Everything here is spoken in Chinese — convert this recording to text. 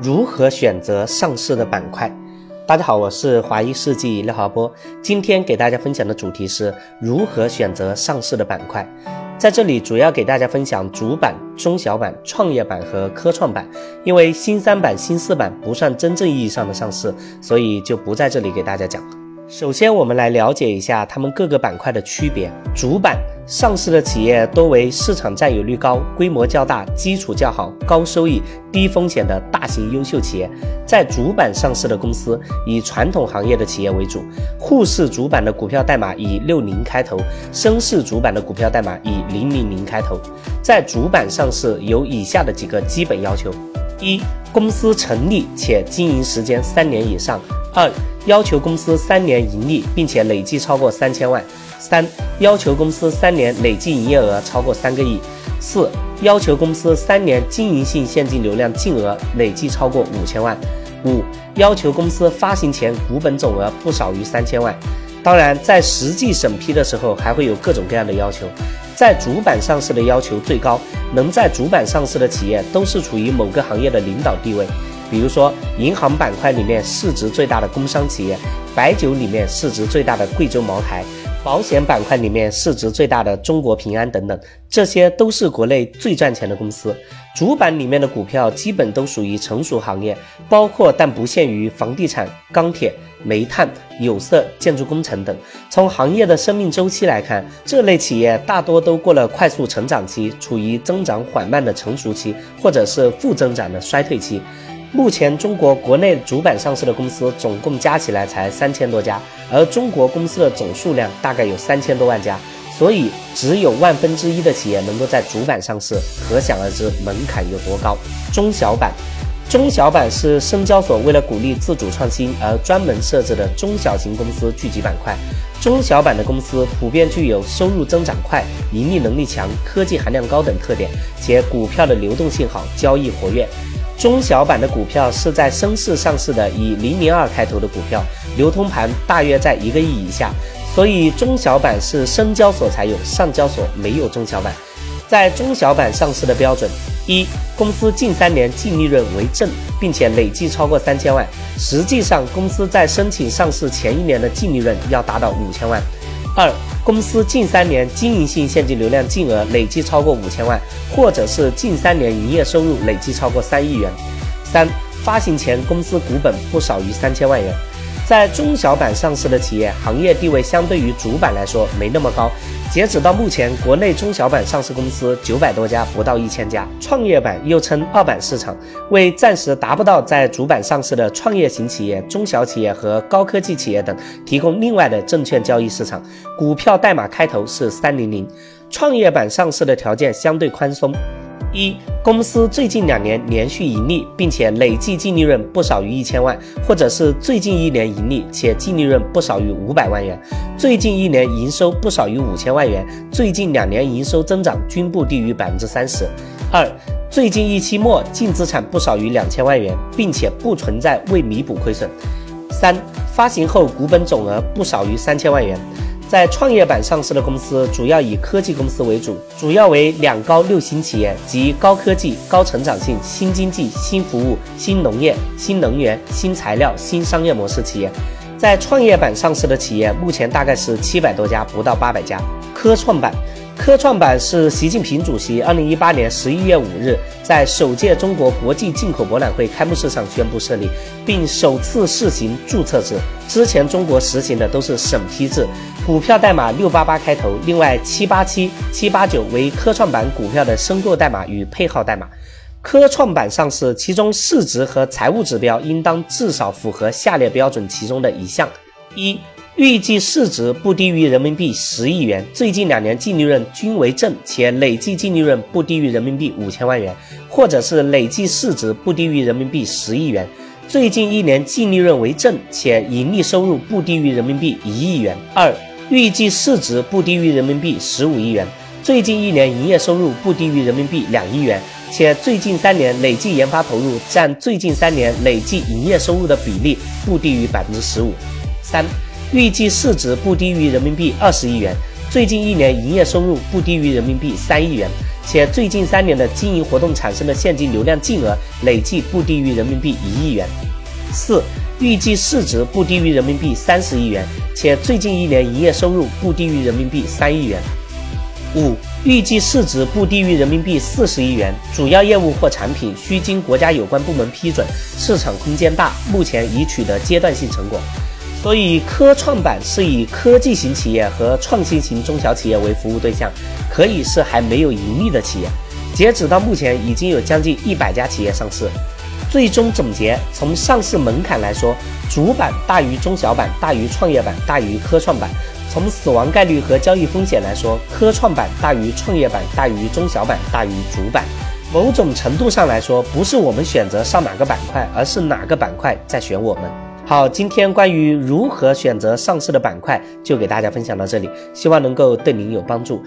如何选择上市的板块？大家好，我是华谊世纪廖华波。今天给大家分享的主题是如何选择上市的板块。在这里主要给大家分享主板、中小板、创业板和科创板。因为新三板、新四板不算真正意义上的上市，所以就不在这里给大家讲。首先，我们来了解一下它们各个板块的区别。主板上市的企业多为市场占有率高、规模较大、基础较好、高收益、低风险的大型优秀企业。在主板上市的公司以传统行业的企业为主。沪市主板的股票代码以六零开头，深市主板的股票代码以零零零开头。在主板上市有以下的几个基本要求：一、公司成立且经营时间三年以上。二、要求公司三年盈利，并且累计超过三千万；三、要求公司三年累计营业额超过三个亿；四、要求公司三年经营性现金流量净额累计超过五千万；五、要求公司发行前股本总额不少于三千万。当然，在实际审批的时候，还会有各种各样的要求。在主板上市的要求最高，能在主板上市的企业都是处于某个行业的领导地位。比如说，银行板块里面市值最大的工商企业，白酒里面市值最大的贵州茅台，保险板块里面市值最大的中国平安等等，这些都是国内最赚钱的公司。主板里面的股票基本都属于成熟行业，包括但不限于房地产、钢铁、煤炭、有色、建筑工程等。从行业的生命周期来看，这类企业大多都过了快速成长期，处于增长缓慢的成熟期，或者是负增长的衰退期。目前中国国内主板上市的公司总共加起来才三千多家，而中国公司的总数量大概有三千多万家，所以只有万分之一的企业能够在主板上市，可想而知门槛有多高。中小板，中小板是深交所为了鼓励自主创新而专门设置的中小型公司聚集板块。中小板的公司普遍具有收入增长快、盈利能力强、科技含量高等特点，且股票的流动性好，交易活跃。中小板的股票是在深市上市的，以零零二开头的股票，流通盘大约在一个亿以下，所以中小板是深交所才有，上交所没有中小板。在中小板上市的标准：一、公司近三年净利润为正，并且累计超过三千万。实际上，公司在申请上市前一年的净利润要达到五千万。二、公司近三年经营性现金流量净额累计超过五千万，或者是近三年营业收入累计超过三亿元。三、发行前公司股本不少于三千万元。在中小板上市的企业，行业地位相对于主板来说没那么高。截止到目前，国内中小板上市公司九百多家，不到一千家。创业板又称二板市场，为暂时达不到在主板上市的创业型企业、中小企业和高科技企业等提供另外的证券交易市场。股票代码开头是三零零。创业板上市的条件相对宽松。一、公司最近两年连续盈利，并且累计净利润不少于一千万，或者是最近一年盈利且净利润不少于五百万元，最近一年营收不少于五千万元，最近两年营收增长均不低于百分之三十。二、最近一期末净资产不少于两千万元，并且不存在未弥补亏损。三、发行后股本总额不少于三千万元。在创业板上市的公司主要以科技公司为主，主要为两高六新企业及高科技、高成长性、新经济、新服务、新农业、新能源、新材料、新商业模式企业。在创业板上市的企业目前大概是七百多家，不到八百家。科创板。科创板是习近平主席二零一八年十一月五日在首届中国国际进口博览会开幕式上宣布设立，并首次试行注册制。之前中国实行的都是审批制，股票代码六八八开头，另外七八七、七八九为科创板股票的申购代码与配号代码。科创板上市，其中市值和财务指标应当至少符合下列标准其中的一项：一。预计市值不低于人民币十亿元，最近两年净利润均为正，且累计净利润不低于人民币五千万元，或者是累计市值不低于人民币十亿元，最近一年净利润为正，且盈利收入不低于人民币一亿元。二、预计市值不低于人民币十五亿元，最近一年营业收入不低于人民币两亿元，且最近三年累计研发投入占最近三年累计营业收入的比例不低于百分之十五。三。预计市值不低于人民币二十亿元，最近一年营业收入不低于人民币三亿元，且最近三年的经营活动产生的现金流量净额累计不低于人民币一亿元。四、预计市值不低于人民币三十亿元，且最近一年营业收入不低于人民币三亿元。五、预计市值不低于人民币四十亿元，主要业务或产品需经国家有关部门批准，市场空间大，目前已取得阶段性成果。所以，科创板是以科技型企业和创新型中小企业为服务对象，可以是还没有盈利的企业。截止到目前，已经有将近一百家企业上市。最终总结，从上市门槛来说，主板大于中小板，大于创业板，大于科创板；从死亡概率和交易风险来说，科创板大于创业板，大于中小板，大于主板。某种程度上来说，不是我们选择上哪个板块，而是哪个板块在选我们。好，今天关于如何选择上市的板块，就给大家分享到这里，希望能够对您有帮助。